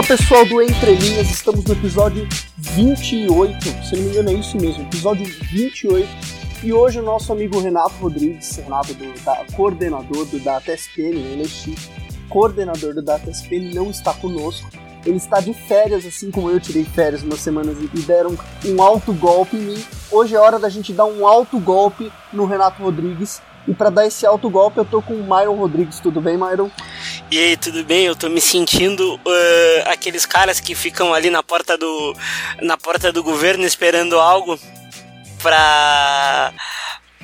Fala pessoal do Entre Linhas, estamos no episódio 28, se não me engano é isso mesmo, episódio 28. E hoje o nosso amigo Renato Rodrigues, Renato do, da, coordenador do Data SPN, ele é chique, coordenador do Data SPN, não está conosco. Ele está de férias, assim como eu tirei férias umas semanas e deram um alto golpe em mim. Hoje é hora da gente dar um alto golpe no Renato Rodrigues. E para dar esse alto golpe, eu tô com o Myron Rodrigues. Tudo bem, Myron? E aí, tudo bem? Eu tô me sentindo uh, aqueles caras que ficam ali na porta do na porta do governo esperando algo pra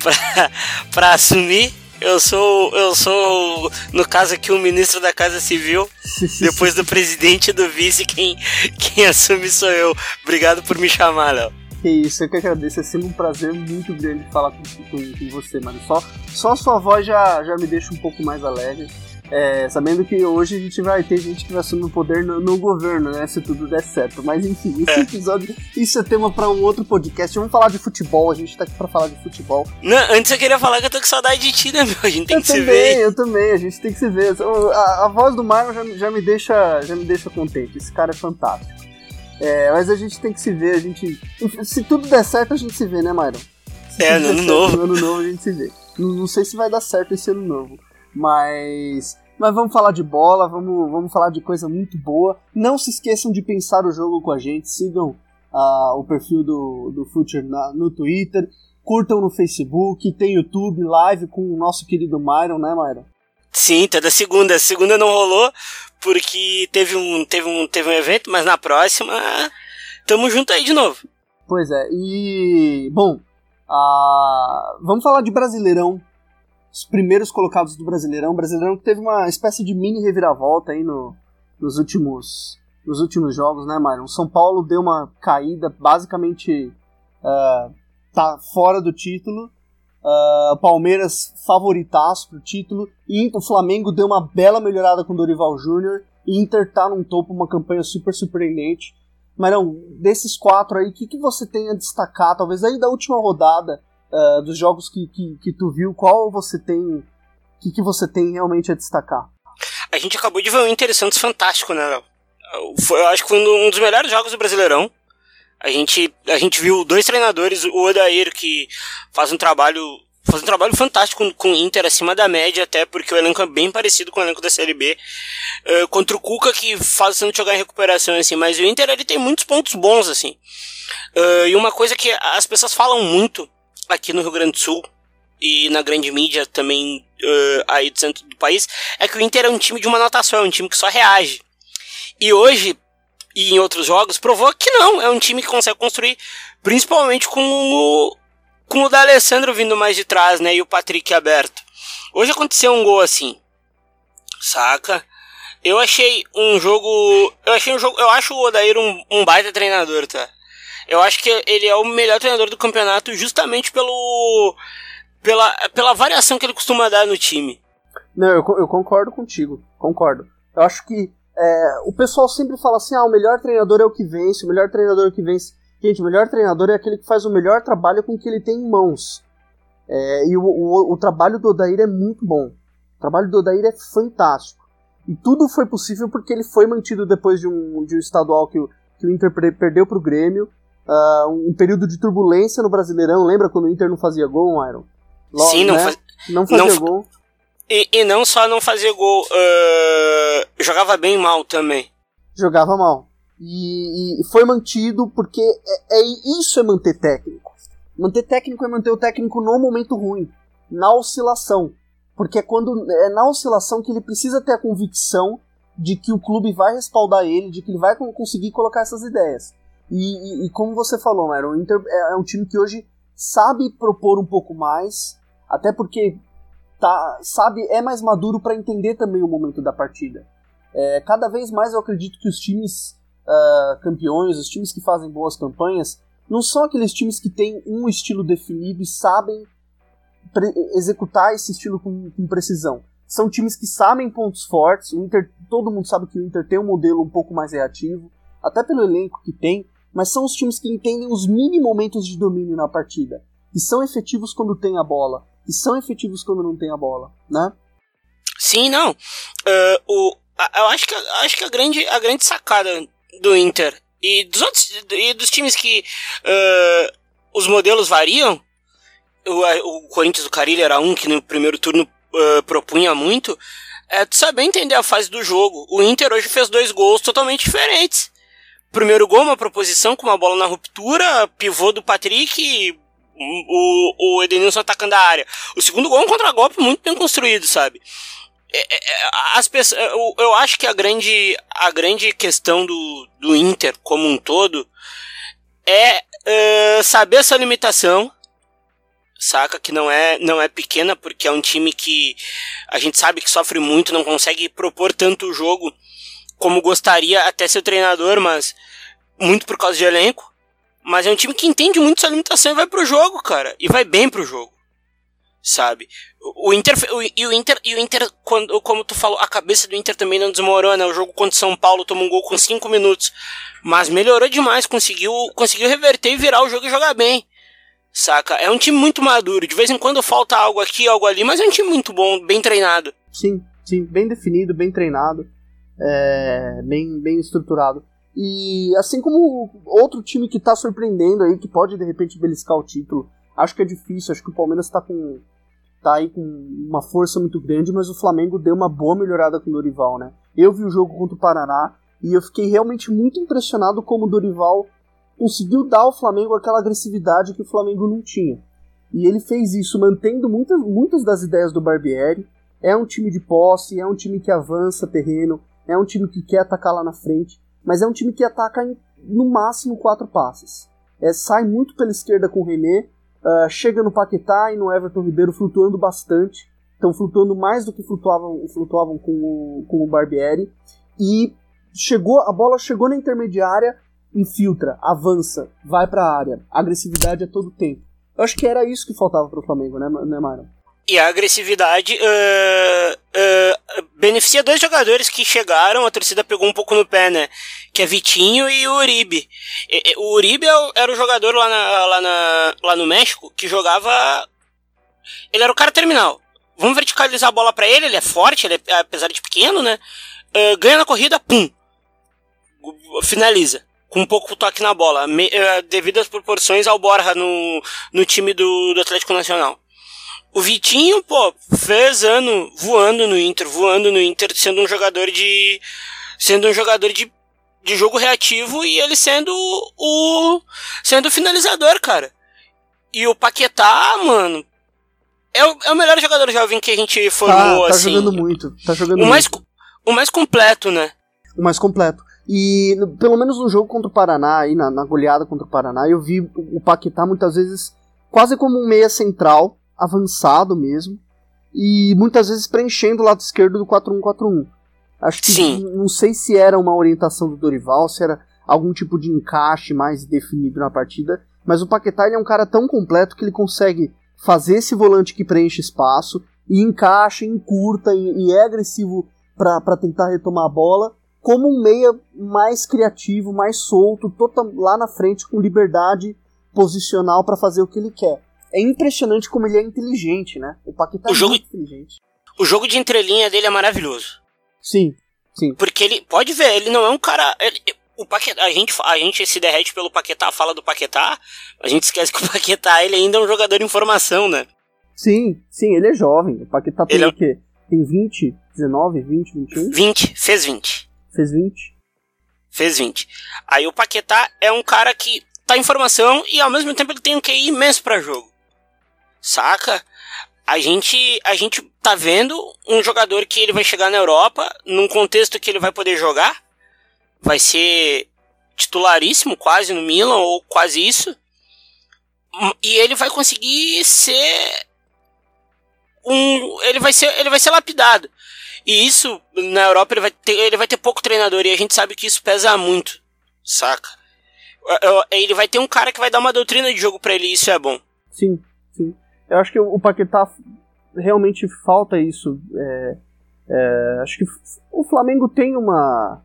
pra, pra assumir. Eu sou eu sou no caso aqui o ministro da Casa Civil. Depois do presidente e do vice, quem quem assume sou eu. Obrigado por me chamar, Léo. Que isso, eu que agradeço. É sempre um prazer muito grande falar com, com, com você, mano. Só, só a sua voz já, já me deixa um pouco mais alegre. É, sabendo que hoje a gente vai ter gente que vai assumir o poder no, no governo, né? Se tudo der certo. Mas enfim, esse É. episódio, isso é tema pra um outro podcast. Vamos falar de futebol, a gente tá aqui pra falar de futebol. Não, antes eu queria falar que eu tô com saudade de ti, né, meu? A gente tem eu que se também, ver. eu também, a gente tem que se ver. A, a voz do Marlon já, já me deixa, já me deixa contente. Esse cara é fantástico. É, mas a gente tem que se ver, a gente. Se tudo der certo, a gente se vê, né, Myron? Se É, ano novo. No ano novo a gente se vê. Não, não sei se vai dar certo esse ano novo. Mas. Mas vamos falar de bola, vamos, vamos falar de coisa muito boa. Não se esqueçam de pensar o jogo com a gente. Sigam ah, o perfil do, do Future na- no Twitter. Curtam no Facebook, tem YouTube, live com o nosso querido Myron, né, Myron? Sim, toda segunda. A segunda não rolou porque teve um, teve um, teve um evento, mas na próxima tamo junto aí de novo. Pois é, e. Bom, vamos falar de Brasileirão. Os primeiros colocados do Brasileirão. Brasileirão que teve uma espécie de mini reviravolta aí no, nos, últimos, nos últimos jogos, né, Myron? São Paulo deu uma caída, basicamente ah, tá fora do título. Ah, Palmeiras favoritaço pro título. E o Flamengo deu uma bela melhorada com o Dorival Júnior. Inter tá num topo, uma campanha super surpreendente. Marão, desses quatro aí, o que, que você tem a destacar? Talvez aí da última rodada ah, dos jogos que, que, que tu viu, qual você tem. O que, que você tem realmente a destacar? A gente acabou de ver um Inter Santos fantástico, né? Foi- Eu acho que foi um dos melhores jogos do Brasileirão. A gente, a gente viu dois treinadores, o Odair, que faz um trabalho. Faz um trabalho fantástico com, o Inter, acima da média, até porque o elenco é bem parecido com o elenco da Série B. Eh, contra o Cuca, que faz o jogar em recuperação, assim. Mas o Inter, ele tem muitos pontos bons, assim. Eh, e uma coisa que as pessoas falam muito aqui no Rio Grande do Sul, e na grande mídia também eh, aí do centro do país, é que o Inter é um time de uma anotação, é um time que só reage. E hoje, e em outros jogos, provou que não, é um time que consegue construir, principalmente com o, com o D'Alessandro vindo mais de trás, né, e o Patrick aberto. Hoje aconteceu um gol assim, saca? Eu achei um jogo, eu achei um jogo, eu acho o Odair um, um baita treinador, tá? Eu acho que ele é o melhor treinador do campeonato justamente pelo pela, pela variação que ele costuma dar no time. Não, eu, eu concordo contigo, concordo. Eu acho que é, o pessoal sempre fala assim: ah, o melhor treinador é o que vence, o melhor treinador é o que vence. Gente, o melhor treinador é aquele que faz o melhor trabalho com o que ele tem em mãos. É, e o, o, o trabalho do Odair é muito bom. O trabalho do Odair é fantástico. E tudo foi possível porque ele foi mantido depois de um, de um estadual que, o- que o Inter per- perdeu pro Grêmio. ah, um período de turbulência no Brasileirão. Lembra quando o Inter não fazia gol, Iron? Logo, Sim, não né? faz- não fazia não gol. E, e não só não fazer gol, ah, jogava bem mal também. jogava mal. E, e foi mantido porque é, é- isso é manter técnico. Manter técnico é manter o técnico no momento ruim, na oscilação. Porque é quando é na oscilação que ele precisa ter a convicção de que o clube vai respaldar ele, de que ele vai con- conseguir colocar essas ideias. E, e- e como você falou, Mero, o Inter é, é um time que hoje sabe propor um pouco mais, até porque tá, sabe, é mais maduro para entender também o momento da partida. É, cada vez mais eu acredito que os times uh, campeões, os times que fazem boas campanhas, não são aqueles times que têm um estilo definido e sabem executar esse estilo com, com, precisão. São times que sabem pontos fortes. O Inter, todo mundo sabe que o Inter tem um modelo um pouco mais reativo, até pelo elenco que tem, mas são os times que entendem os mini momentos de domínio na partida, que são efetivos quando tem a bola, e são efetivos quando não tem a bola, né? Sim, não. Uh, o, eu acho que, acho que a, grande, a grande sacada do Inter e dos outros e dos times que uh, os modelos variam, o, o Corinthians do Carilho era um que no primeiro turno uh, propunha muito, é saber entender a fase do jogo. O Inter hoje fez dois gols totalmente diferentes. Primeiro gol, uma proposição com uma bola na ruptura, pivô do Patrick, o, o Edenilson atacando a área. O segundo gol é um contra-golpe muito bem construído, sabe? É, é, é, as pessoas, eu, acho que a grande, a grande questão do, do Inter como um todo é uh, saber essa limitação, saca? Que não é, não é pequena, porque é um time que a gente sabe que sofre muito, não consegue propor tanto o jogo como gostaria até seu treinador, mas muito por causa de elenco. Mas é um time que entende muito essa limitação e vai pro jogo, cara. E vai bem pro jogo. Sabe? O Inter, o, e o Inter, e o Inter quando, como tu falou, a cabeça do Inter também não desmorona. O jogo contra o São Paulo tomou um gol com 5 minutos. Mas melhorou demais, conseguiu, conseguiu reverter e virar o jogo e jogar bem. Saca? É um time muito maduro. De vez em quando falta algo aqui, algo ali, mas é um time muito bom, bem treinado. Sim, sim, bem definido, bem treinado, é, bem, bem estruturado. E assim como outro time que tá surpreendendo aí, que pode de repente beliscar o título, acho que é difícil, acho que o Palmeiras tá com tá aí com uma força muito grande, mas o Flamengo deu uma boa melhorada com o Dorival, né? Eu vi o jogo contra o Paraná e eu fiquei realmente muito impressionado como o Dorival conseguiu dar ao Flamengo aquela agressividade que o Flamengo não tinha. E ele fez isso mantendo muitas, muitas das ideias do Barbieri. É um time de posse, é um time que avança terreno, é um time que quer atacar lá na frente mas é um time que ataca em, no máximo quatro passes. É, sai muito pela esquerda com o René, uh, chega no Paquetá e no Everton Ribeiro flutuando bastante, estão flutuando mais do que flutuavam, flutuavam com, o, com o Barbieri, e chegou a bola chegou na intermediária, infiltra, avança, vai para a área, agressividade a todo tempo. Eu acho que era isso que faltava para o Flamengo, né, né Myron? E a agressividade uh, uh, beneficia dois jogadores que chegaram, a torcida pegou um pouco no pé, né? Que é Vitinho e o Uribe. E, o Uribe é era o jogador lá, na, lá, na, lá no México que jogava. Ele era o cara terminal. Vamos verticalizar a bola para ele, ele é forte, ele é, apesar de pequeno, né? Uh, ganha na corrida, pum! Finaliza com um pouco toque na bola, me, uh, devido às proporções ao Borja no, no time do, do Atlético Nacional. O Vitinho, pô, fez ano voando no Inter, voando no Inter, sendo um jogador de. sendo um jogador de, de jogo reativo e ele sendo o. sendo o finalizador, cara. E o Paquetá, mano. É o, é o melhor jogador jovem que a gente formou, tá, tá assim. jogando muito, tá jogando o muito. mais, o mais completo, né? O mais completo. E pelo menos no jogo contra o Paraná, aí na, na goleada contra o Paraná, eu vi o Paquetá muitas vezes quase como um meia central, avançado mesmo, e muitas vezes preenchendo o lado esquerdo do 4-1-4-1. Acho que Sim. não sei se era uma orientação do Dorival, se era algum tipo de encaixe mais definido na partida, mas o Paquetá é um cara tão completo que ele consegue fazer esse volante que preenche espaço e encaixa, encurta e, e é agressivo para tentar retomar a bola, como um meia mais criativo, mais solto, total, lá na frente com liberdade posicional para fazer o que ele quer é impressionante como ele é inteligente, né? O Paquetá O jogo- é muito inteligente. O jogo de entrelinha dele é maravilhoso. Sim, sim. Porque ele, pode ver, ele não é um cara. ele- o Paquetá, a gente, a gente se derrete pelo Paquetá, fala do Paquetá, a gente esquece que o Paquetá ele ainda é um jogador em formação, né? Sim, sim, ele é jovem. O Paquetá tem Ele é- o quê? Tem 20, 19, 20, 21? 20, fez 20. Fez 20? Fez 20. Aí o Paquetá é um cara que tá em formação e ao mesmo tempo ele tem um QI imenso pra jogo. Saca? A gente, a gente tá vendo um jogador que ele vai chegar na Europa, num contexto que ele vai poder jogar, vai ser titularíssimo quase no Milan, ou quase isso, Hum, e ele vai conseguir ser um. Ele vai ser, ele vai ser lapidado. E isso, na Europa, ele vai, ter, ele vai ter pouco treinador. E a gente sabe que isso pesa muito. Saca? Ele vai ter um cara que vai dar uma doutrina de jogo para ele e isso é bom. Sim. Eu acho que o Paquetá realmente falta isso. É, é, acho que o Flamengo tem uma.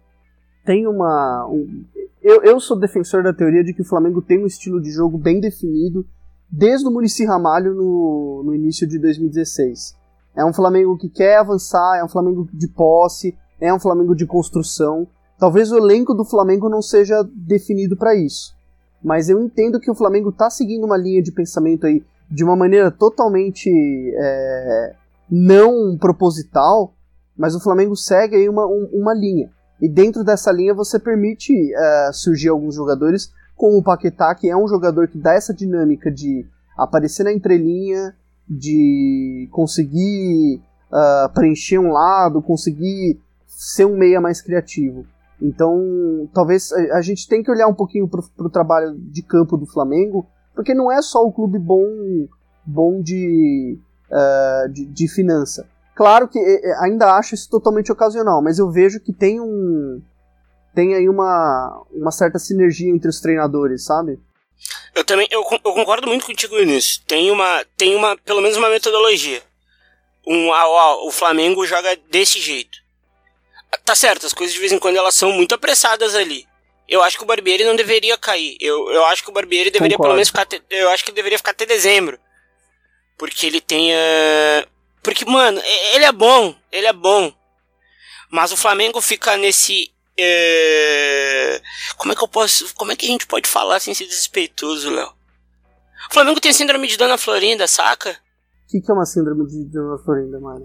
Tem uma. Um, eu, eu sou defensor da teoria de que o Flamengo tem um estilo de jogo bem definido desde o Murici Ramalho no, no início de 2016. É um Flamengo que quer avançar, é um Flamengo de posse, é um Flamengo de construção. Talvez o elenco do Flamengo não seja definido para isso. Mas eu entendo que o Flamengo está seguindo uma linha de pensamento aí de uma maneira totalmente é, não proposital, mas o Flamengo segue aí uma, um, uma linha. E dentro dessa linha você permite é, surgir alguns jogadores com o Paquetá, que é um jogador que dá essa dinâmica de aparecer na entrelinha, de conseguir uh, preencher um lado, conseguir ser um meia mais criativo. Então, talvez a, a gente tem que olhar um pouquinho para o trabalho de campo do Flamengo, porque não é só o clube bom, bom de, uh, de, de finança. Claro que ainda acho isso totalmente ocasional, mas eu vejo que tem um, tem aí uma, uma certa sinergia entre os treinadores, sabe? Eu também, eu, eu concordo muito contigo nisso. Tem uma, tem uma, pelo menos uma metodologia. Um, ah, ah, o Flamengo joga desse jeito. Tá certo, as coisas de vez em quando elas são muito apressadas ali. Eu acho que o Barbieri não deveria cair. Eu, eu acho que o Barbieri deveria Concordo. pelo menos ficar. Até, eu acho que ele deveria ficar até dezembro. Porque ele tem. Uh, porque, mano, ele é bom. Ele é bom. Mas o Flamengo fica nesse é... Como é que eu posso. Como é que a gente pode falar sem ser desrespeitoso, Léo? O Flamengo tem síndrome de Dona Florinda, saca? O que, que é uma síndrome de Dona Florinda, mano?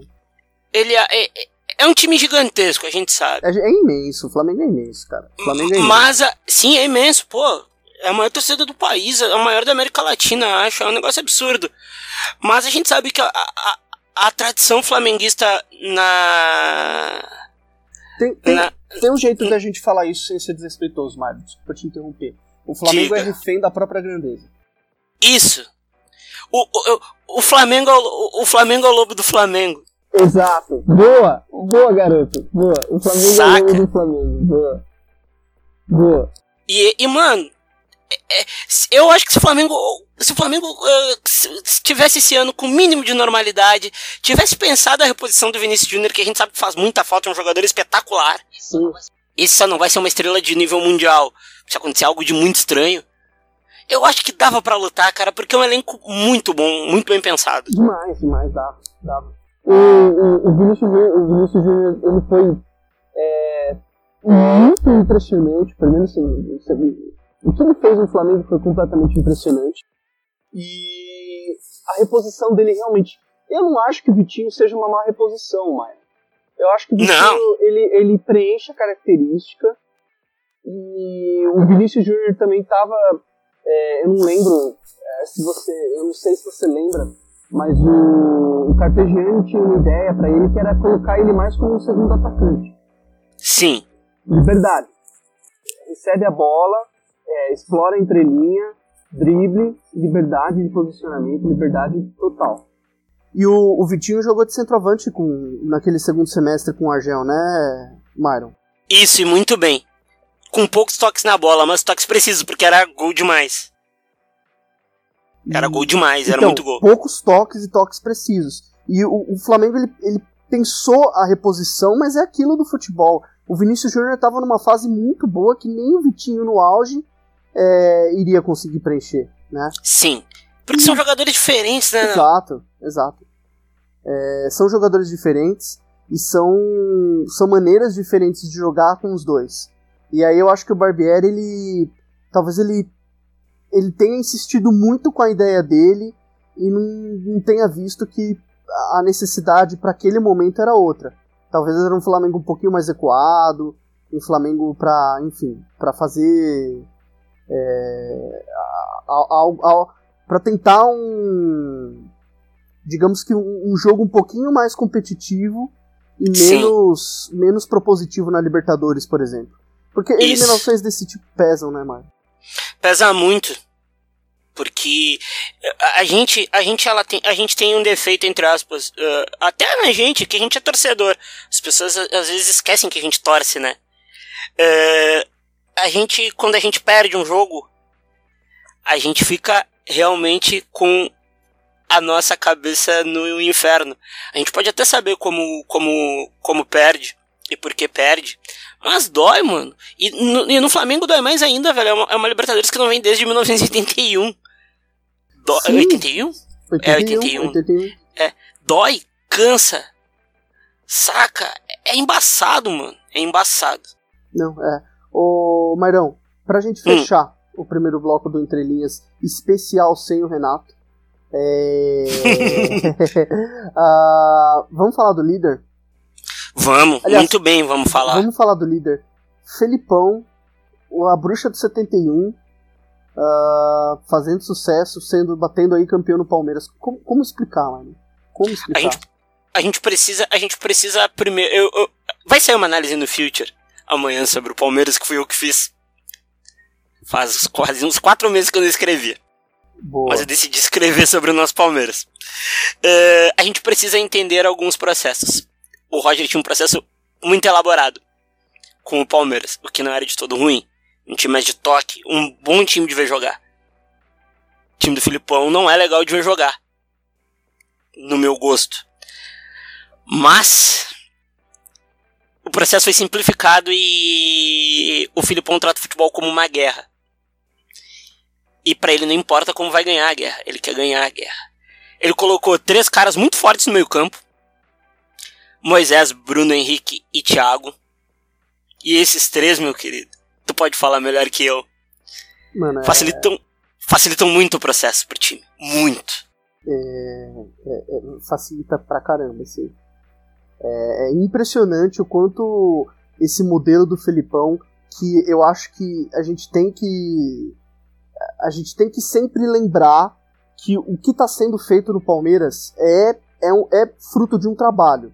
Ele é, é, é, um time gigantesco, a gente sabe. É, é imenso, o Flamengo é imenso, cara. O Flamengo é imenso. Mas, sim, é imenso, pô. É a maior torcida do país, é a maior da América Latina, acho. É um negócio absurdo. Mas a gente sabe que a, a, a tradição flamenguista na. Tem, tem, na, tem um jeito da gente falar isso sem ser desrespeitoso, Mário. Desculpa te interromper. O Flamengo Diga. é refém da própria grandeza. Isso. O, o, o, Flamengo, é o, o Flamengo é o lobo do Flamengo. Exato. Boa. Boa, garoto. Boa. O Flamengo Saca? é o do Flamengo. Boa. Boa. E, e mano, é, é, eu acho que se o Flamengo, se o Flamengo uh, se tivesse esse ano com o mínimo de normalidade, tivesse pensado a reposição do Vinícius Júnior, que a gente sabe que faz muita falta, é um jogador espetacular. Sim. Esse só não vai ser uma estrela de nível mundial. Se acontecer algo de muito estranho. Eu acho que dava para lutar, cara, porque é um elenco muito bom, muito bem pensado. Demais, demais, dava. dava. O, o, o Vinícius Júnior, ele foi é, muito impressionante, pelo menos assim, o que ele fez no Flamengo foi completamente impressionante. E a reposição dele realmente. Eu não acho que o Vitinho seja uma má reposição, Maia. Eu acho que o Vitinho Não. ele, ele preenche a característica. E o Vinícius Júnior também tava. é, eu não lembro é, se você. Eu não sei se você lembra, mas o, o Carpegiani tinha uma ideia pra ele que era colocar ele mais como um segundo atacante. Sim. Liberdade. Recebe a bola, é, explora a entrelinha, drible, liberdade de posicionamento, liberdade total. E o, o Vitinho jogou de centroavante com, naquele segundo semestre com o Argel, né, Myron? Isso, e muito bem. Com poucos toques na bola, mas toques precisos, porque era gol demais. Era gol demais, era então, muito gol. poucos toques e toques precisos. E o, o Flamengo, ele, ele pensou a reposição, mas é aquilo do futebol. O Vinícius Júnior estava numa fase muito boa que nem o Vitinho no auge é, iria conseguir preencher, né? Sim. Porque são jogadores diferentes, né? Exato, exato. É, são jogadores diferentes e são, são maneiras diferentes de jogar com os dois. E aí eu acho que o Barbieri, ele. Talvez ele. Ele tenha insistido muito com a ideia dele e não, não tenha visto que a necessidade para aquele momento era outra. Talvez era um Flamengo um pouquinho mais ecoado, um Flamengo para, enfim, para fazer é, para tentar um digamos que um, um jogo um pouquinho mais competitivo e Sim. menos menos propositivo na Libertadores, por exemplo. Porque Isso. eliminações desse tipo pesam, né, Mário? Pesa muito. Porque a, a gente, a gente, ela tem, a gente tem um defeito entre aspas, uh, até na gente que a gente é torcedor. As pessoas às vezes esquecem que a gente torce, né? Uh, a gente, quando a gente perde um jogo, a gente fica realmente com a nossa cabeça no inferno. A gente pode até saber como, como, como perde e por que perde, mas dói, mano. E no, e no Flamengo dói mais ainda, velho. É uma, é uma, Libertadores que não vem desde 1981. Dó, Sim. 81? 81, É, 81. 81. É, dói, cansa. Saca? É embaçado, mano. É embaçado. Não, é. Ô, Mairão, pra gente Hum. fechar o primeiro bloco do Entre Linhas, especial sem o Renato, é... Ah, vamos falar do líder? Vamos, Aliás, muito bem, vamos falar. Vamos falar do líder. Felipão, a bruxa do 71, ah, fazendo sucesso, sendo batendo aí campeão no Palmeiras. Como, como explicar, mano? Como explicar? A gente, a gente precisa, a gente precisa primeiro. eu- eu- vai sair uma análise no Future amanhã sobre o Palmeiras que fui eu que fiz. Faz quase uns quatro meses que eu não escrevia. Boa. Mas eu decidi escrever sobre o nosso Palmeiras. É, a gente precisa entender alguns processos. O Roger tinha um processo muito elaborado com o Palmeiras, o que não era de todo ruim. Um time mais de toque, um bom time de ver jogar. O time do Filipão não é legal de ver jogar. No meu gosto. Mas o processo foi simplificado e o Filipão trata o futebol como uma guerra. E pra ele não importa como vai ganhar a guerra, ele quer ganhar a guerra. Ele colocou três caras muito fortes no meio-campo: Moisés, Bruno Henrique e Thiago. E esses três, meu querido, tu pode falar melhor que eu, Mano, é- facilitam, facilitam muito o processo pro time. Muito. é, é, facilita pra caramba, assim. É, é impressionante o quanto esse modelo do Felipão, que eu acho que a gente tem que. A gente tem que sempre lembrar que o que está sendo feito no Palmeiras é, é, um- é fruto de um trabalho.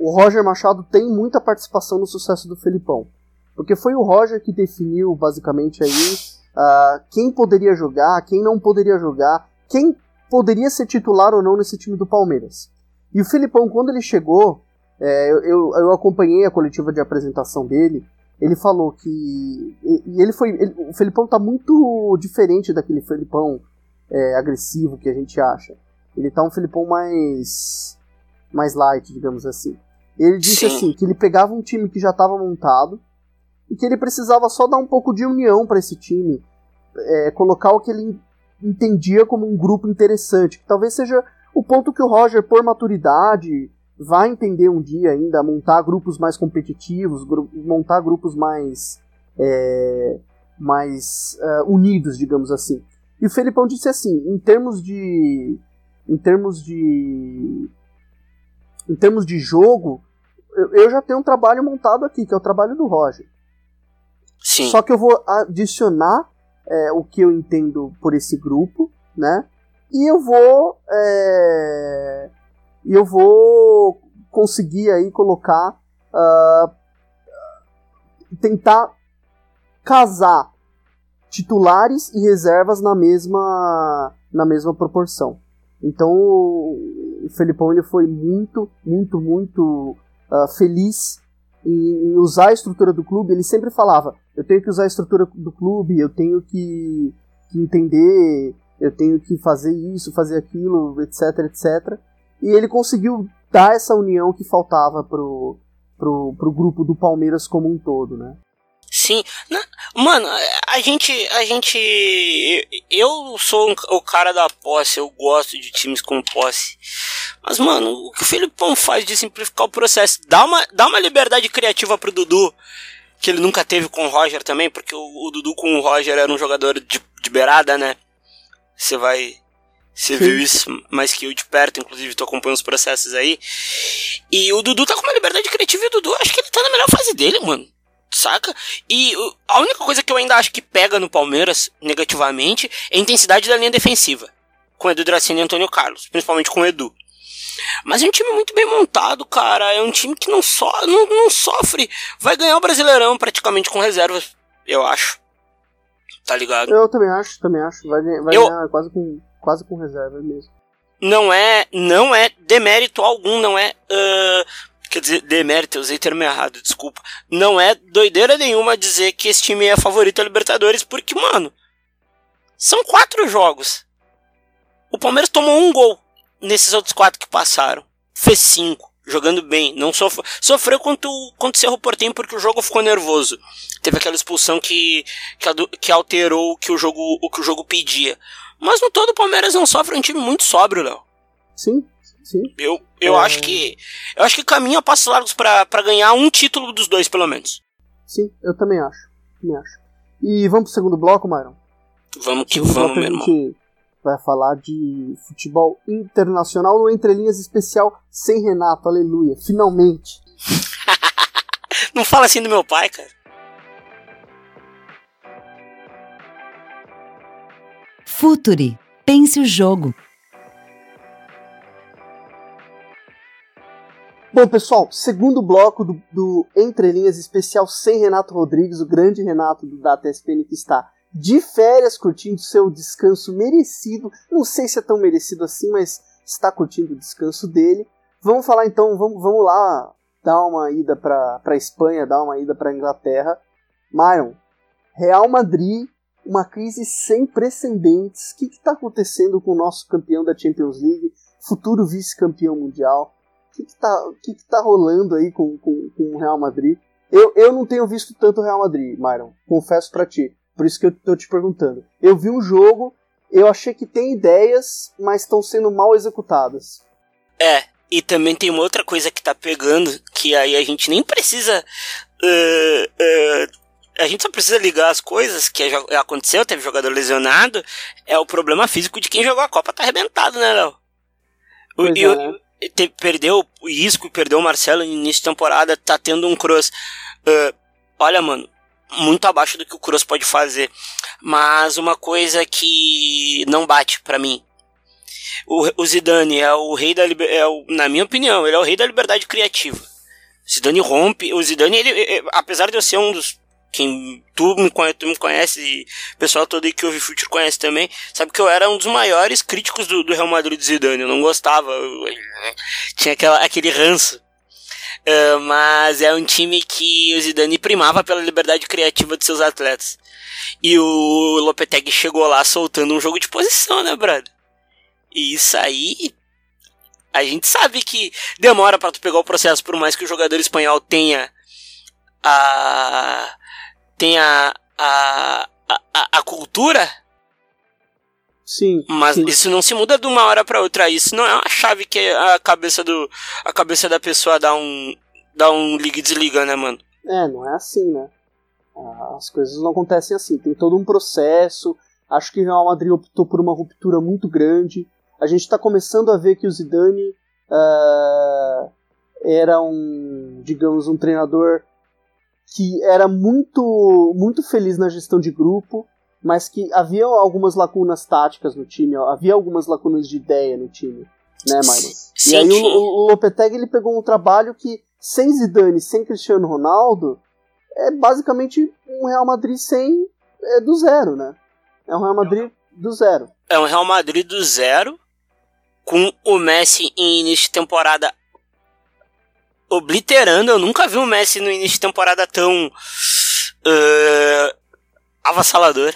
O Roger Machado tem muita participação no sucesso do Felipão. Porque foi o Roger que definiu, basicamente, aí ah, quem poderia jogar, quem não poderia jogar, quem poderia ser titular ou não nesse time do Palmeiras. E o Felipão, quando ele chegou, é, eu, eu, acompanhei a coletiva de apresentação dele, ele falou que. E, ele foi. ele- o Felipão tá muito diferente daquele Felipão é, agressivo que a gente acha. Ele tá um Felipão mais. mais light, digamos assim. Ele disse Sim. assim, que ele pegava um time que já estava montado e que ele precisava só dar um pouco de união para esse time, é, colocar o que ele entendia como um grupo interessante, que talvez seja o ponto que o Roger, por maturidade, vai entender um dia ainda, montar grupos mais competitivos, gru- montar grupos mais é, mais é, unidos, digamos assim. E o Felipão disse assim, em termos de em termos de em termos de jogo, eu, já tenho um trabalho montado aqui, que é o trabalho do Roger. Sim. Só que eu vou adicionar é, o que eu entendo por esse grupo, né? E eu vou. É, eu vou conseguir aí colocar. ah, tentar casar titulares e reservas na mesma na mesma proporção. Então o Felipão ele foi muito, muito, muito ah, feliz em usar a estrutura do clube. Ele sempre falava: eu tenho que usar a estrutura do clube, eu tenho que, que entender, eu tenho que fazer isso, fazer aquilo, etc, etc. E ele conseguiu dar essa união que faltava pro, pro, pro grupo do Palmeiras como um todo, né? Sim. Na- mano, a gente. A gente. Eu sou um- o cara da posse, eu gosto de times com posse. Mas, mano, o que o Felipão faz de simplificar o processo? Dá uma, dá uma liberdade criativa pro Dudu, que ele nunca teve com o Roger também, porque o, o Dudu com o Roger era um jogador de, de beirada, né? Você vai. Você viu isso mais que eu de perto, inclusive tu acompanha os processos aí. E o Dudu tá com uma liberdade criativa e o Dudu, acho que ele tá na melhor fase dele, mano. Saca? E a única coisa que eu ainda acho que pega no Palmeiras negativamente é a intensidade da linha defensiva. Com Edu Dracini e Antônio Carlos, principalmente com o Edu. Mas é um time muito bem montado, cara. É um time que não, so, não, não sofre. Vai ganhar o Brasileirão praticamente com reservas, eu acho. tá ligado? Eu também acho, também acho. Vai, ganhar- vai Eu- ganhar quase com, quase com reserva mesmo. Não é, não é demérito algum, não é. ah, quer dizer, demérito, eu usei termo errado, desculpa. Não é doideira nenhuma dizer que esse time é favorito a Libertadores, porque, mano, são quatro jogos. O Palmeiras tomou um gol nesses outros quatro que passaram. Fez cinco, jogando bem. Não sof sofreu contra o, Cerro Portenho porque o jogo ficou nervoso. Teve aquela expulsão que, que, que alterou o que o, jogo, o que o jogo pedia. Mas no todo o Palmeiras não sofre, é um time muito sóbrio, Léo. Sim, sim. Eu, eu É. acho que. Eu acho que caminha a passos largos pra pra ganhar um título dos dois, pelo menos. Sim, eu também acho. Também acho. E vamos pro segundo bloco, Myron? Vamos que Segundo vamos, bloco meu a irmão. vai falar de futebol internacional no Entre Linhas especial sem Renato, aleluia. Finalmente. Não fala assim do meu pai, cara. Futuri. Pense o jogo. Bom, pessoal, segundo bloco do, do Entre Linhas especial sem Renato Rodrigues, o grande Renato do Data que está de férias curtindo seu descanso merecido. Não sei se é tão merecido assim, mas está curtindo o descanso dele. Vamos falar então, vamos, vamos lá dar uma ida para a Espanha, dar uma ida para a Inglaterra. Myron, Real Madrid, uma crise sem precedentes. O que está acontecendo com o nosso campeão da Champions League, futuro vice-campeão mundial? O que, que, tá, que, que tá rolando aí com, com, com o Real Madrid? Eu, eu não tenho visto tanto o Real Madrid, Myron, confesso pra ti. Por isso que eu tô te perguntando. Eu vi um jogo, eu achei que tem ideias, mas estão sendo mal executadas. É, e também tem uma outra coisa que tá pegando, que aí a gente nem precisa. eh, eh, a gente só precisa ligar as coisas que aconteceu, teve jogador lesionado. É o problema físico de quem jogou a Copa, tá arrebentado, né, Léo? O- e é, o- né? Te- perdeu o Isco, perdeu o Marcelo no início de temporada, tá tendo um Cross. eh, olha, mano, muito abaixo do que o Cross pode fazer. Mas uma coisa que não bate pra mim. O, o Zidane é o rei da é na minha opinião, ele é o rei da liberdade criativa. O Zidane rompe, o Zidane, ele- apesar de eu ser um dos quem tu me, conhe- tu me conhece e o pessoal todo aí que ouve Future conhece também, sabe que eu era um dos maiores críticos do, do Real Madrid do Zidane, eu não gostava, eu- eu- tinha aquela, aquele ranço. Ah, mas é um time que o Zidane primava pela liberdade criativa de seus atletas. E o Lopetegui chegou lá soltando um jogo de posição, né, brother? E isso aí. A gente sabe que demora pra tu pegar o processo, por mais que o jogador espanhol tenha a. tenha a. a, a- a cultura, Sim. mas sim. isso não se muda de uma hora pra outra. Isso não é uma chave que a cabeça do. a cabeça da pessoa dá um. dá um liga e desliga, né, mano? É, não é assim, né? Ah, As coisas não acontecem assim. Tem todo um processo. Acho que o Real Madrid optou por uma ruptura muito grande. A gente está começando a ver que o Zidane ah, era um, digamos, um treinador que era muito, muito feliz na gestão de grupo, mas que havia algumas lacunas táticas no time, havia algumas lacunas de ideia no time, né, Myron? E aí o, o Lopetegui ele pegou um trabalho que sem Zidane, sem Cristiano Ronaldo, é basicamente um Real Madrid sem é, do zero, né? É um Real Madrid do zero. É um Real Madrid do zero, com o Messi em início de temporada obliterando. Eu nunca vi o Messi no início de temporada tão eh, avassalador.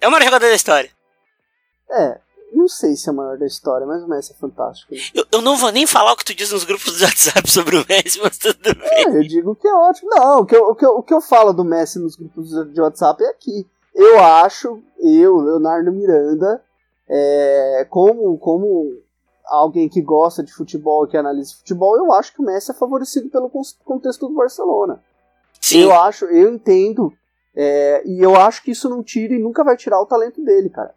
É o maior jogador da história. É, não sei se é o maior da história, mas o Messi é fantástico. né? Eu, eu não vou nem falar o que tu diz nos grupos do WhatsApp sobre o Messi, mas tudo bem. É, eu digo que é ótimo. Não, o que, eu, o, que eu, o que eu falo do Messi nos grupos de WhatsApp é aqui. Eu acho, eu, Leonardo Miranda, é, como, como alguém que gosta de futebol, que analisa futebol, eu acho que o Messi é favorecido pelo con- contexto do Barcelona. Sim, Eu acho, eu entendo, é, e eu acho que isso não tira e nunca vai tirar o talento dele, cara.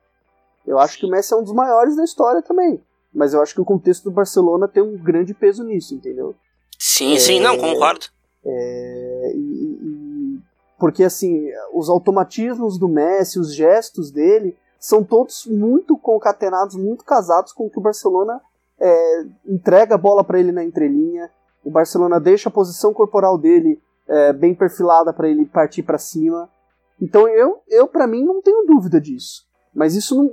Eu acho que o Messi é um dos maiores da história também. Mas eu acho que o contexto do Barcelona tem um grande peso nisso, entendeu? sim, sim, não, concordo. É, e- e- porque assim, os automatismos do Messi, os gestos dele, são todos muito concatenados, muito casados com o que o Barcelona é, entrega a bola para ele na entrelinha. O Barcelona deixa a posição corporal dele é, bem perfilada para ele partir para cima. Então eu, eu para mim não tenho dúvida disso. Mas isso não,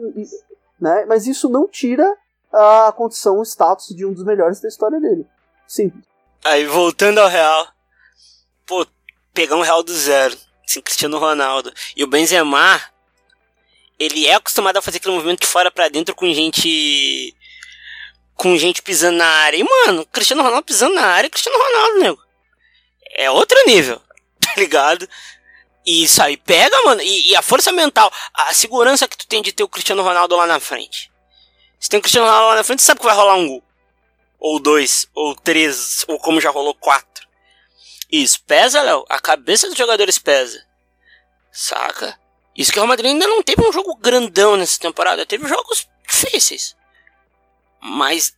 né? Mas isso não tira a condição, o status de um dos melhores da história dele. Simples. Aí voltando ao Real, pô, pegar um Real do zero, assim, Cristiano Ronaldo e o Benzema, ele é acostumado a fazer aquele movimento de fora para dentro com gente com gente pisando na área. E mano, Cristiano Ronaldo pisando na área, Cristiano Ronaldo, nego. É outro nível, tá ligado? E isso aí pega, mano. E, e, a força mental, a segurança que tu tem de ter o Cristiano Ronaldo lá na frente. Se tem o Cristiano Ronaldo lá na frente, tu sabe que vai rolar um gol. Ou dois, ou três, ou como já rolou quatro. Isso pesa, Léo. A cabeça dos jogadores pesa. Saca? Isso que o Real Madrid ainda não teve um jogo grandão nessa temporada. Teve jogos difíceis. Mas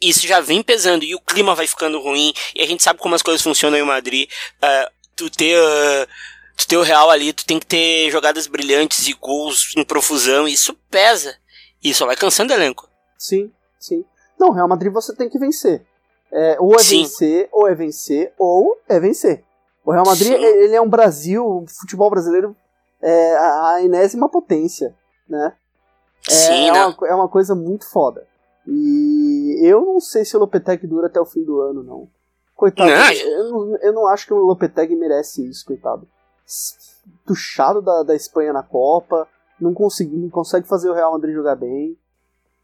isso já vem pesando. E o clima vai ficando ruim. E a gente sabe como as coisas funcionam em Madrid. Uh, tu ter. Uh, tu ter o Real ali, tu tem que ter jogadas brilhantes e gols em profusão. Isso pesa. E só vai cansando o elenco. Sim, sim. Não, Real Madrid você tem que vencer. É, ou é Sim. vencer, ou é vencer, ou é vencer. O Real Madrid, Sim. ele é um Brasil, o futebol brasileiro é a a enésima potência, né? É, Sim, é, né? uma, é uma coisa muito foda. E eu não sei se o Lopetegui dura até o fim do ano, não. Coitado, Não, eu, não, eu não acho que o Lopetegui merece isso, coitado. Tuchado da, da Espanha na Copa, não, consegui, não consegue fazer o Real Madrid jogar bem.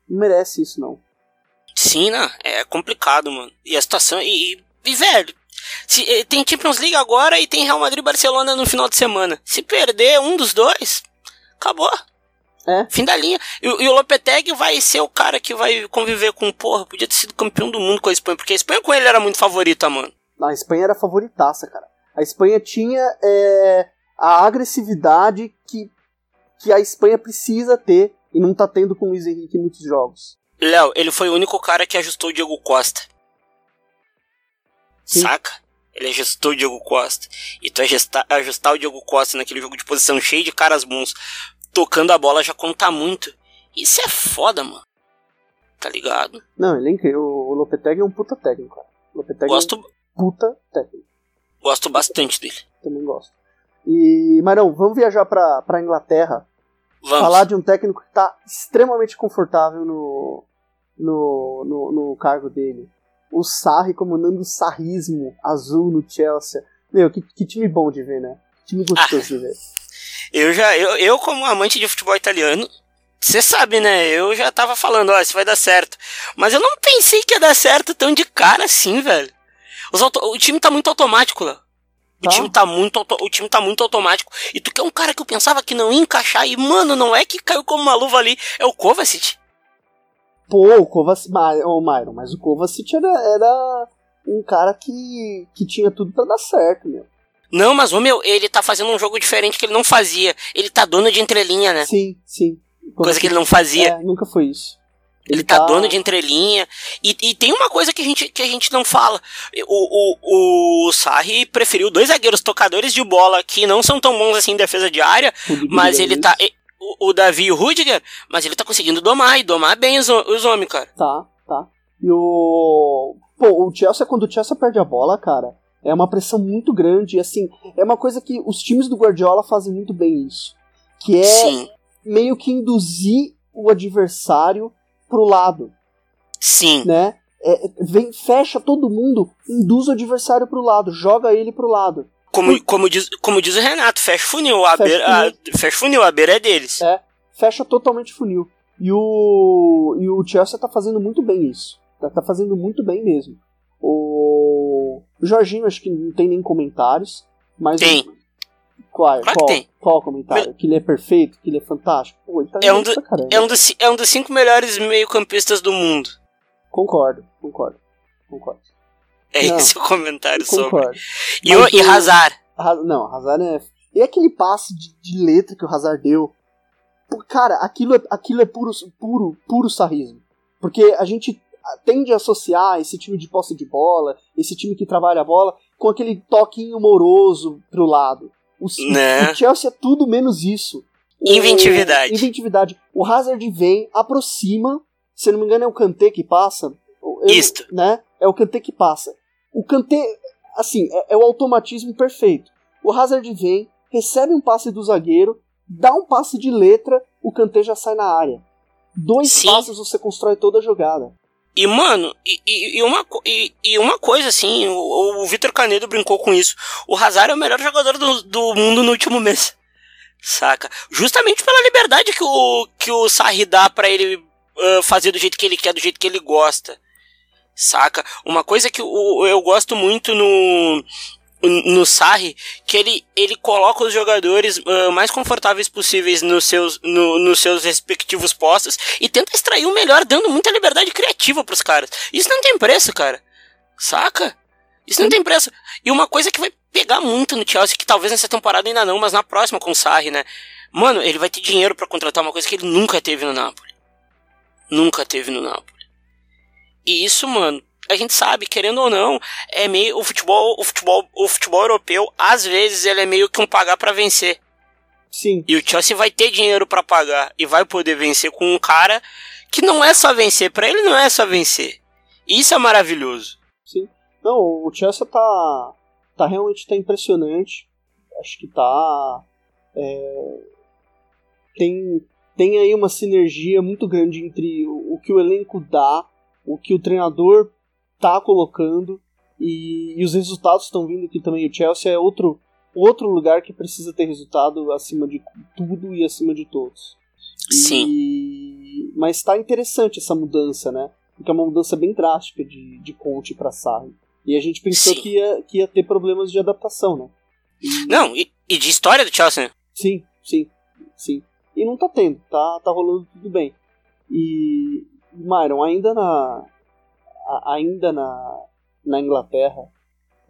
Não merece isso, não. Sim, né? É complicado, mano. E a situação. E, e- e, velho. Se, eh, tem Champions League agora e tem Real Madrid e Barcelona no final de semana. Se perder um dos dois, acabou. É. Fim da linha. E, o- e o Lopetegui vai ser o cara que vai conviver com, porra, podia ter sido campeão do mundo com a Espanha, porque a Espanha com ele era muito favorita, mano. A Espanha era favoritaça, cara. A Espanha tinha é, a agressividade que, que a Espanha precisa ter e não tá tendo com o Luiz Henrique em muitos jogos. Léo, ele foi o único cara que ajustou o Diego Costa. Sim. Saca? Ele ajustou o Diego Costa. E tu ajustar, ajustar o Diego Costa naquele jogo de posição cheio de caras bons, tocando a bola já conta muito. Isso é foda, mano. Tá ligado? Não, ele é incrível. O Lopetegui é um puta técnico, cara. Lopetegui Gosto, é um puta técnico. gosto bastante dele. Também gosto. E, Marão, vamos viajar pra, pra Inglaterra. Vamos. Falar de um técnico que tá extremamente confortável no, no, no, no cargo dele. O Sarri comandando o sarrismo azul no Chelsea. Meu, que, que time bom de ver, né? Que time gostoso de ver. Eu já, eu, eu como amante de futebol italiano, você sabe, né? Eu já tava falando, ó, isso vai dar certo. Mas eu não pensei que ia dar certo tão de cara assim, velho. O time tá muito automático, Léo. O Tá. time tá muito, o time tá muito automático. E tu que é um cara que eu pensava que não ia encaixar. E, mano, não é que caiu como uma luva ali. É o Kovacic. Pô, o Kovacic, ô, Myron, mas o Kovacic era, era um cara que, que tinha tudo pra dar certo, meu. Não, mas o meu, ele tá fazendo um jogo diferente que ele não fazia. Ele tá dono de entrelinha, né? Sim, sim. Coisa que ele não fazia. É, nunca foi isso. Ele, tá, dono de entrelinha. E, e tem uma coisa que a gente, que a gente não fala. O, o, o Sarri preferiu dois zagueiros tocadores de bola que não são tão bons assim em defesa de área, mas ele tá. O, o Davi e o Rudiger, mas ele tá conseguindo domar e domar bem os, os homens, cara. Tá, tá. E o. Pô, o Chelsea, quando o Chelsea perde a bola, cara, é uma pressão muito grande. E assim, é uma coisa que os times do Guardiola fazem muito bem isso. Que é Sim, meio que induzir o adversário pro lado, sim. né? É, vem, fecha todo mundo, induz o adversário pro lado, joga ele pro lado. Como, como, diz, como diz o Renato, fecha o funil. A Fecha beira, a, fecha funil, a beira é deles. É. Fecha totalmente funil. E o, e o Chelsea tá fazendo muito bem isso. Tá, tá fazendo muito bem mesmo. O, o Jorginho, acho que não tem nem comentários. Mas Tem. o- Qual, Claro qual, tem. qual comentário? Que ele é perfeito, que ele é fantástico? Pô, ele tá É um do-. É um, dos, é um dos cinco melhores meio-campistas do mundo. Concordo, concordo. Concordo. É Não, esse o comentário sobre. Concordo. E, Mas o, e o- Hazard. Ha- Não, Hazard é. E aquele passe de, de letra que o Hazard deu? Cara, aquilo é, aquilo é puro, puro, puro sarrismo. Porque a gente tende a associar esse time de posse de bola, esse time que trabalha a bola, com aquele toquinho moroso pro lado. O, Né? o Chelsea é tudo menos isso. O- Inventividade. inventividade. O Hazard vem, aproxima, se não me engano é o Kanté que passa. Eu- Isto. Né? É o Kanté que passa. O Kanté, assim, é, é o automatismo perfeito. O Hazard vem, recebe um passe do zagueiro, dá um passe de letra, o Kanté já sai na área. Dois Sim. passes você constrói toda a jogada. E, mano, e, e- e uma, e, e uma coisa assim, o, o Vitor Canedo brincou com isso. O Hazard é o melhor jogador do, do mundo no último mês. Saca? Justamente pela liberdade que o, que o Sarri dá pra ele ah, fazer do jeito que ele quer, do jeito que ele gosta. Saca? Uma coisa que o, eu gosto muito no, no Sarri, que ele, ele coloca os jogadores ah, mais confortáveis possíveis nos seus, no- nos seus respectivos postos e tenta extrair o melhor, dando muita liberdade criativa pros caras. Isso não tem preço, cara. Saca? Isso não tem preço. E uma coisa que vai pegar muito no Chelsea, que talvez nessa temporada ainda não, mas na próxima com o Sarri, né? Mano, ele vai ter dinheiro pra contratar uma coisa que ele nunca teve no Napoli. Nunca teve no Napoli. E isso, mano, a gente sabe, querendo ou não, é meio o futebol, o futebol, o futebol europeu, às vezes ele é meio que um pagar pra vencer. Sim, E o Chelsea vai ter dinheiro pra pagar e vai poder vencer com um cara que não é só vencer, pra ele não é só vencer. E Isso é maravilhoso. sim. Não, o Chelsea tá, tá realmente tá impressionante. Acho que tá. é, tem, tem aí uma sinergia muito grande entre o, o que o elenco dá, o que o treinador tá colocando e, e os resultados estão vindo que também o Chelsea é outro, outro lugar que precisa ter resultado acima de tudo e acima de todos. Sim. E- Mas tá interessante essa mudança, né? Porque é uma mudança bem drástica de, de Conte pra Sarri. E a gente pensou Sim. que ia, que ia ter problemas de adaptação, né? E- Não, e, e de história do Chelsea, né? Sim, sim, sim. E não tá tendo, tá, tá rolando tudo bem. E, Myron, ainda na. ainda na, na Inglaterra,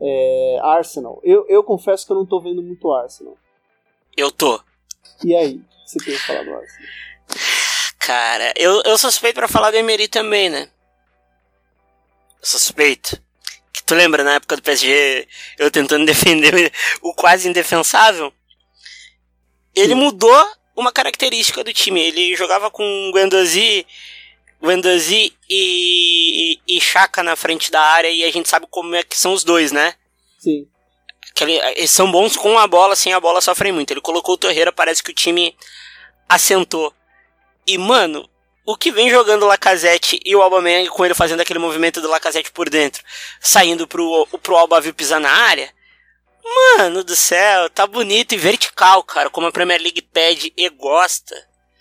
é, Arsenal. Eu, eu confesso que eu não tô vendo muito Arsenal. Eu tô. E aí, o que você tem a falar do Arsenal? Cara, eu, eu suspeito pra falar do Emery também, né? Suspeito. Que tu lembra na época do PSG, eu tentando defender o quase indefensável? Ele Sim. mudou uma característica do time. Ele jogava com Guendouzi, Guendouzi e, e Chaka na frente da área e a gente sabe como é que são os dois, né? Sim, que ele- eles são bons com a bola, sem a bola sofrem muito. Ele colocou o Torreira, parece que o time assentou. E, mano, o que vem jogando o Lacazette e o Aubameyang com ele fazendo aquele movimento do Lacazette por dentro, saindo pro, pro Alba vir pisar na área, mano do céu, tá bonito e vertical, cara, como a Premier League pede e gosta.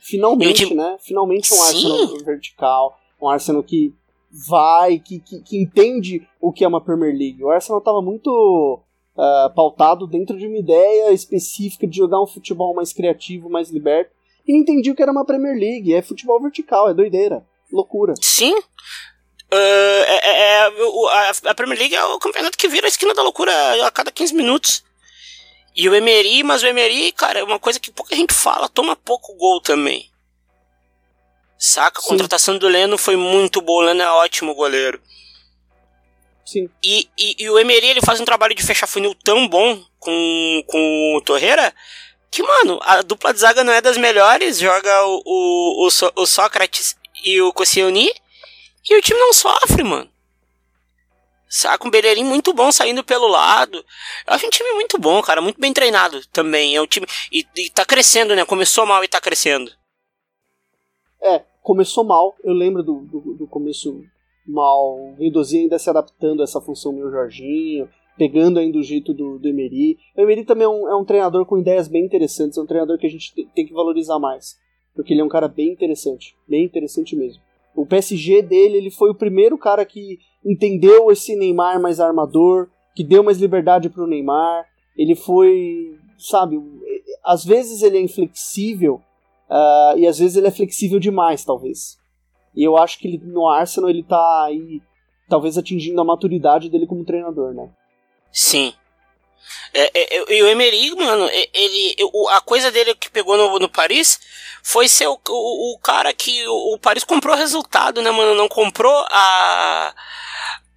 Finalmente, né? Finalmente um Sim. Arsenal vertical. Um Arsenal que vai, que, que, que entende o que é uma Premier League. O Arsenal tava muito ah, pautado dentro de uma ideia específica de jogar um futebol mais criativo, mais liberto. E não entendi o que era uma Premier League. É futebol vertical, é doideira. Loucura. Sim. Ah, é, é- é- a Premier League é o campeonato que vira a esquina da loucura a cada 15 minutos. E o Emery, mas o Emery, cara, é uma coisa que pouca gente fala, toma pouco gol também. Saca? A Sim. contratação do Leno foi muito boa, o Leno é ótimo goleiro. Sim. E, e, e o Emery, ele faz um trabalho de fechar funil tão bom com, com o Torreira, que, mano, a dupla de zaga não é das melhores, joga o, o, o, Só- o Sócrates e o Koscielny, e o time não sofre, mano. Saca um Bellerin muito bom saindo pelo lado. Eu acho um time muito bom, cara, muito bem treinado também. É um time. E, e tá crescendo, né? Começou mal e tá crescendo. É, começou mal. Eu lembro do, do, do começo mal. O ainda se adaptando a essa função meio Jorginho, pegando ainda o jeito do, do Emery. O Emery também é um, é um treinador com ideias bem interessantes, é um treinador que a gente te- tem que valorizar mais. Porque ele é um cara bem interessante, bem interessante mesmo. O PSG dele, ele foi o primeiro cara que entendeu esse Neymar mais armador, que deu mais liberdade pro Neymar. Ele foi, sabe, às vezes ele é inflexível, ah, e às vezes ele é flexível demais, talvez. E eu acho que ele, no Arsenal ele tá aí, talvez atingindo a maturidade dele como treinador, né? Sim. É, é, é, e o Emery, mano, ele, a coisa dele que pegou no, no Paris foi ser o, o, o cara que o, o Paris comprou resultado, né, mano? Não comprou a.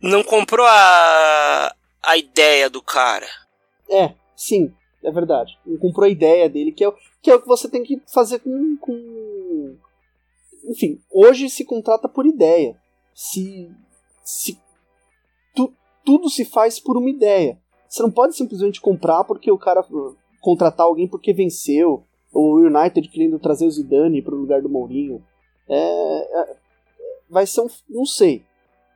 Não comprou a. a ideia do cara. É, sim, é verdade. Ele comprou a ideia dele, que é, o- que é o que você tem que fazer com. com... Enfim, hoje se contrata por ideia. Se. se tu- tudo se faz por uma ideia. Você não pode simplesmente comprar porque o cara uh, contratar alguém porque venceu, o United querendo trazer o Zidane para o lugar do Mourinho. É, é, vai ser um. não sei.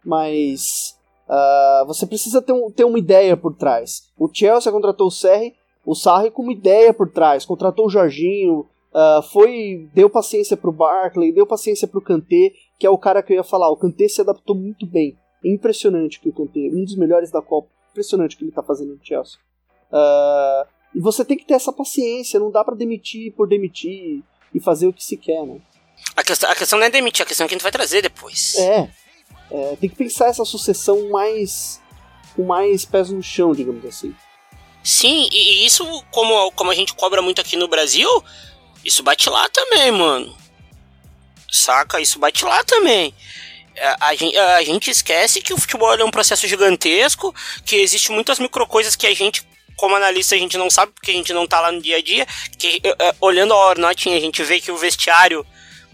Mas. Uh, você precisa ter, um, ter uma ideia por trás. O Chelsea contratou o Sarri, o Sarri com uma ideia por trás. Contratou o Jorginho, uh, foi deu paciência pro Barkley, deu paciência pro Kanté, que é o cara que eu ia falar. O Kanté se adaptou muito bem. É impressionante que o Kanté, um dos melhores da Copa, impressionante o que ele tá fazendo no Chelsea. Uh, e você tem que ter essa paciência, não dá para demitir por demitir e fazer o que se quer, né? A questão, a questão não é demitir, a questão é que a gente vai trazer depois. É, é tem que pensar essa sucessão mais com mais pés no chão, digamos assim. Sim, e isso, como, como a gente cobra muito aqui no Brasil, isso bate lá também, mano. Saca? Isso bate lá também. A, a, a gente esquece que o futebol é um processo gigantesco, que existe muitas micro coisas que a gente, como analista, a gente não sabe porque a gente não tá lá no dia a dia. Que uh, olhando a Ornotin, a gente vê que o vestiário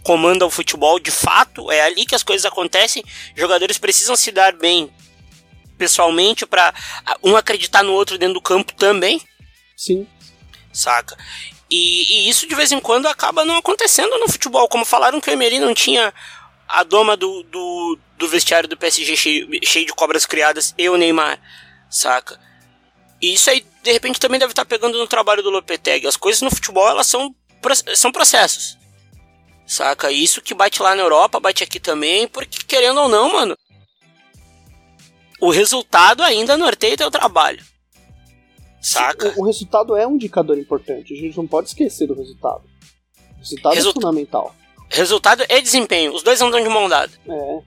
comanda o futebol de fato, é ali que as coisas acontecem. Jogadores precisam se dar bem pessoalmente para um acreditar no outro dentro do campo também. Sim. Saca? E, e, isso de vez em quando acaba não acontecendo no futebol. Como falaram que o Emery não tinha a doma do, do, do vestiário do PSG cheio, cheio de cobras criadas e o Neymar, saca? E isso aí, de repente, também deve estar pegando no trabalho do Lopetegui. As coisas no futebol, elas são, são processos. Saca? Isso que bate lá na Europa, bate aqui também, porque querendo ou não, mano, o resultado ainda norteia teu trabalho. Saca? O, o, resultado é um indicador importante, a gente não pode esquecer do resultado. O resultado é fundamental. Resultado e desempenho, os dois andam de mão dada. É.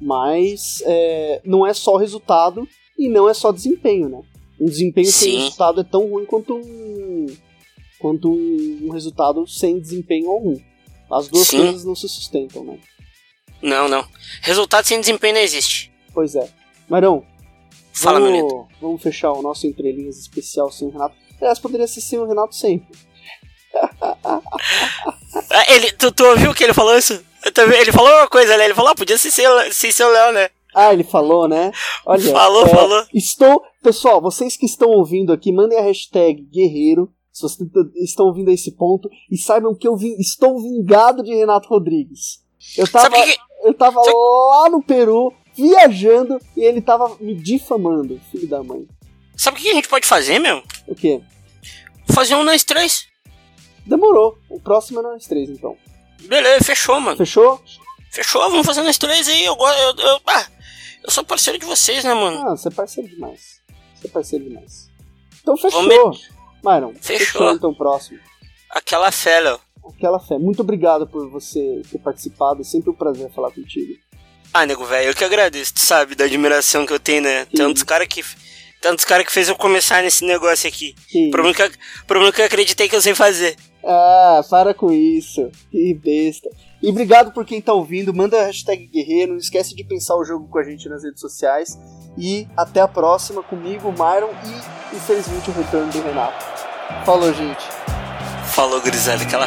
Mas é, não é só resultado e não é só desempenho, né? Um desempenho Sim. sem resultado é tão ruim quanto um, quanto um resultado sem desempenho algum. As duas Sim. coisas não se sustentam, né? Não, não. Resultado sem desempenho não existe. Pois é. Marão, Fala, vamos, meu vamos fechar o nosso entrelinhas especial sem o Renato. Aliás, poderia ser sem o Renato sempre. Ah, ele, tu, tu ouviu que ele falou isso? Ele falou uma coisa, né? Ele falou, ah, podia ser seu Léo, né? Ah, ele falou, né? Olha, falou, é, falou. Estou, pessoal, vocês que estão ouvindo aqui, mandem a hashtag guerreiro, se vocês estão ouvindo a esse ponto, e saibam que eu vim, estou vingado de Renato Rodrigues. Eu tava, que... eu tava Sabe... lá no Peru, viajando, e ele tava me difamando, filho da mãe. Sabe o que a gente pode fazer, meu? O quê? Fazer um nós três. Demorou. O próximo é nós três, então. Beleza, fechou, mano. Fechou? Fechou, vamos fazer nós três aí. Eu, eu, eu, ah, eu sou parceiro de vocês, né, mano? Ah, você é parceiro demais. Você é parceiro demais. Então fechou. Vamos... Myron, fechou. fechou então próximo. Aquela fé, Léo. Aquela fé. Muito obrigado por você ter participado. É sempre um prazer falar contigo. Ah, nego, velho, eu que agradeço, tu sabe, da admiração que eu tenho, né? Sim. Tantos caras que. Tantos caras que fez eu começar nesse negócio aqui. O problema, que eu, problema que eu acreditei que eu sei fazer. Ah, para com isso. Que besta. E obrigado por quem tá ouvindo. Manda a hashtag guerreiro. Não esquece de pensar o jogo com a gente nas redes sociais. E até a próxima comigo, Myron e infelizmente o retorno do Renato. Falou, gente. Falou, Griselda, aquela